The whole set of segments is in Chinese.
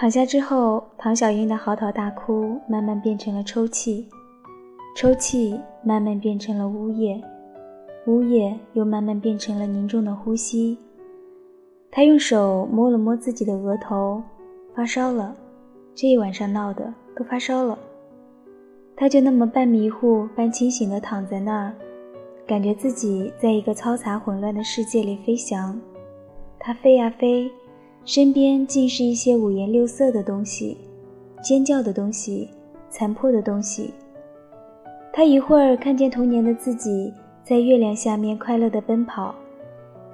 躺下之后，唐小英的嚎啕大哭慢慢变成了抽泣，抽泣慢慢变成了呜咽，呜咽又慢慢变成了凝重的呼吸。她用手摸了摸自己的额头，发烧了，这一晚上闹的都发烧了。她就那么半迷糊半清醒地躺在那儿，感觉自己在一个嘈杂混乱的世界里飞翔。她飞呀飞。身边尽是一些五颜六色的东西，尖叫的东西，残破的东西。他一会儿看见童年的自己在月亮下面快乐地奔跑，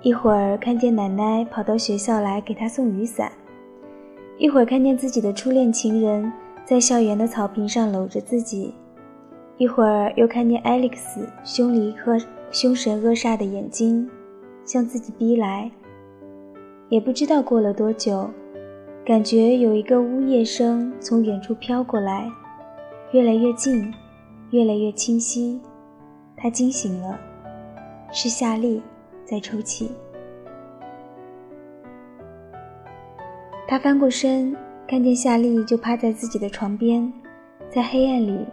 一会儿看见奶奶跑到学校来给他送雨伞，一会儿看见自己的初恋情人在校园的草坪上搂着自己，一会儿又看见艾利克斯凶离和凶神恶煞的眼睛向自己逼来。也不知道过了多久，感觉有一个呜咽声从远处飘过来，越来越近，越来越清晰。他惊醒了，是夏丽在抽泣。他翻过身，看见夏丽就趴在自己的床边，在黑暗里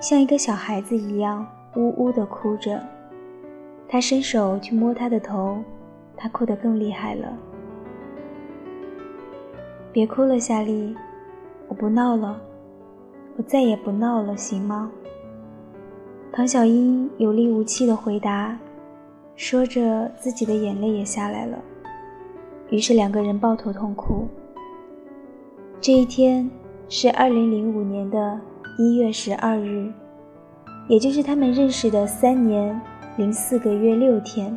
像一个小孩子一样呜呜地哭着。他伸手去摸她的头，她哭得更厉害了。别哭了，夏丽，我不闹了，我再也不闹了，行吗？唐小英有力无气地回答，说着自己的眼泪也下来了。于是两个人抱头痛哭。这一天是二零零五年的一月十二日，也就是他们认识的三年零四个月六天。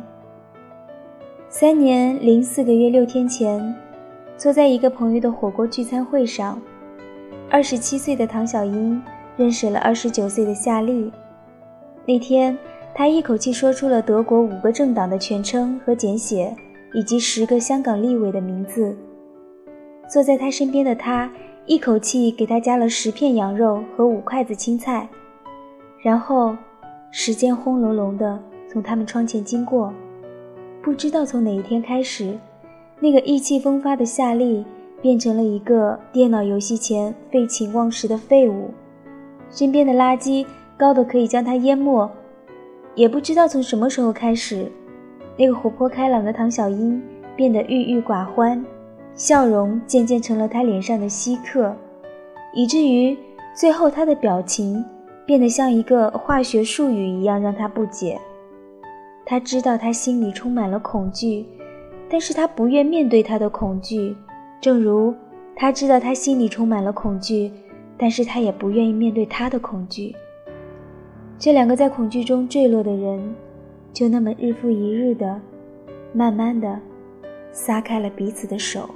三年零四个月六天前。坐在一个朋友的火锅聚餐会上，二十七岁的唐小英认识了二十九岁的夏丽。那天，他一口气说出了德国五个政党的全称和简写，以及十个香港立委的名字。坐在他身边的他，一口气给他加了十片羊肉和五筷子青菜。然后，时间轰隆隆地从他们窗前经过，不知道从哪一天开始。那个意气风发的夏利变成了一个电脑游戏前废寝忘食的废物，身边的垃圾高的可以将他淹没。也不知道从什么时候开始，那个活泼开朗的唐小英变得郁郁寡欢，笑容渐渐成了他脸上的稀客，以至于最后他的表情变得像一个化学术语一样，让他不解。他知道他心里充满了恐惧。但是他不愿面对他的恐惧，正如他知道他心里充满了恐惧，但是他也不愿意面对他的恐惧。这两个在恐惧中坠落的人，就那么日复一日的，慢慢的，撒开了彼此的手。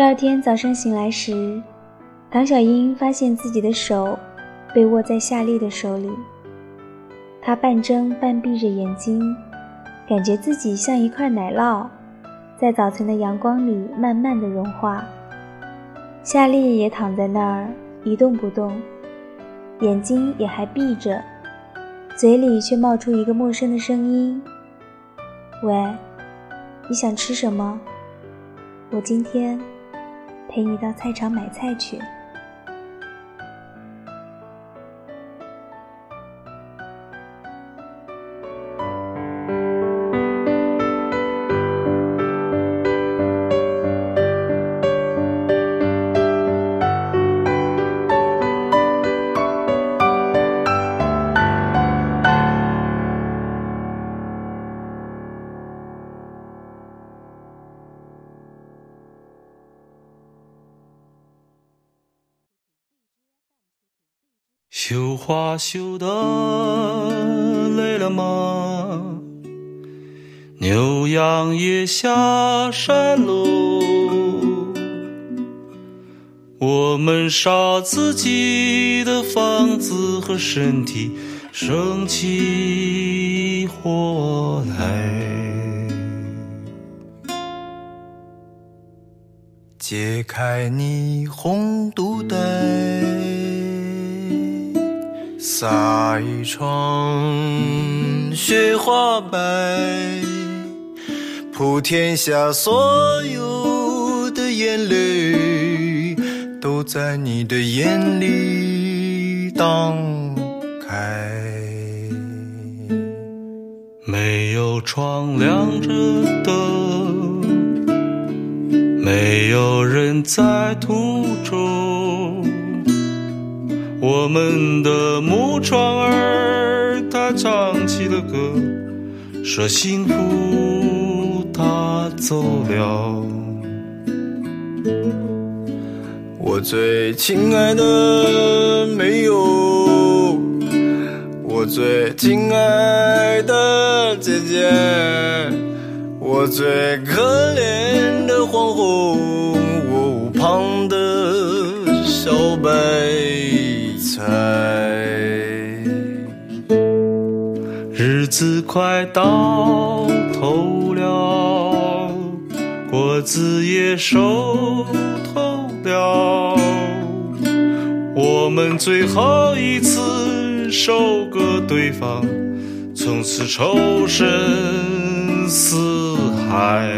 第二天早上醒来时，唐小英发现自己的手被握在夏丽的手里。她半睁半闭着眼睛，感觉自己像一块奶酪，在早晨的阳光里慢慢的融化。夏丽也躺在那儿一动不动，眼睛也还闭着，嘴里却冒出一个陌生的声音：“喂，你想吃什么？我今天……”陪你到菜场买菜去。绣花绣的累了吗？牛羊也下山喽。我们烧自己的房子和身体，生起火来。解开霓虹肚带，撒一床雪花白，普天下所有的眼泪，都在你的眼里荡开。没有窗亮着灯，没有人在途中。我们的木窗儿，它唱起了歌，说幸福它走了。我最亲爱的没有，我最亲爱的姐姐，我最可怜的黄蜂，我屋旁的小白菜。日子快到头了，果子也熟透了，我们最后一次收割对方，从此仇深似海。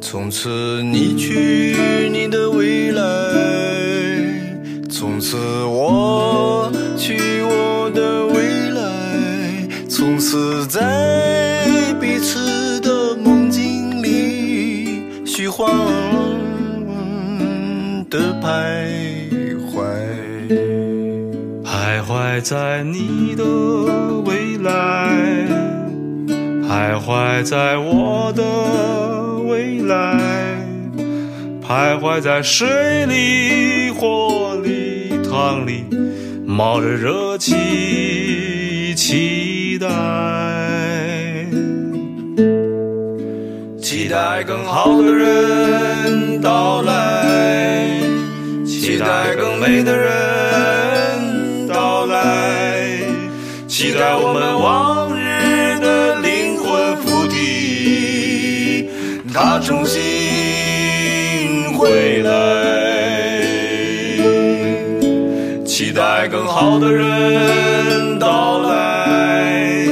从此你去你的未来，从此我去我的未来，从此在彼此的梦境里虚幻的徘徊。徘徊在你的未来，徘徊在我的未来，徘徊在水里、火里、汤里，冒着热气，期待，期待更好的人到来，期待更美的人到来，期待我们往日的灵魂附体，他重新回来，更好的人到来，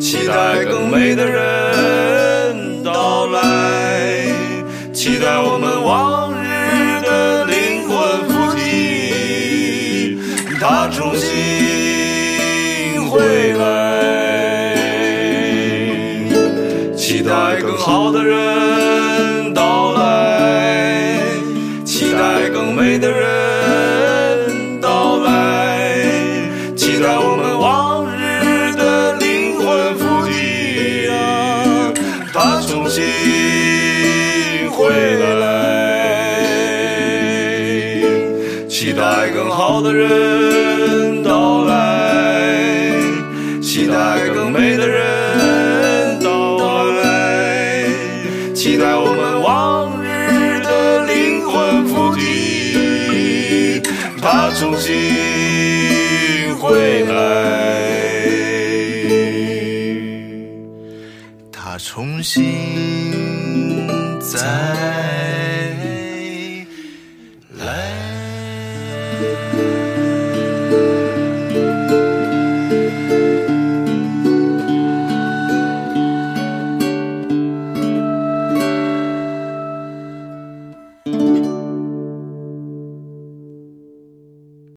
期待更美的人到来，期待我们往日的灵魂附体，他重新回来，期待更好的人回来，期待更好的人到来，期待更美的人到来，期待我们往日的灵魂附体，他重新回来。他重新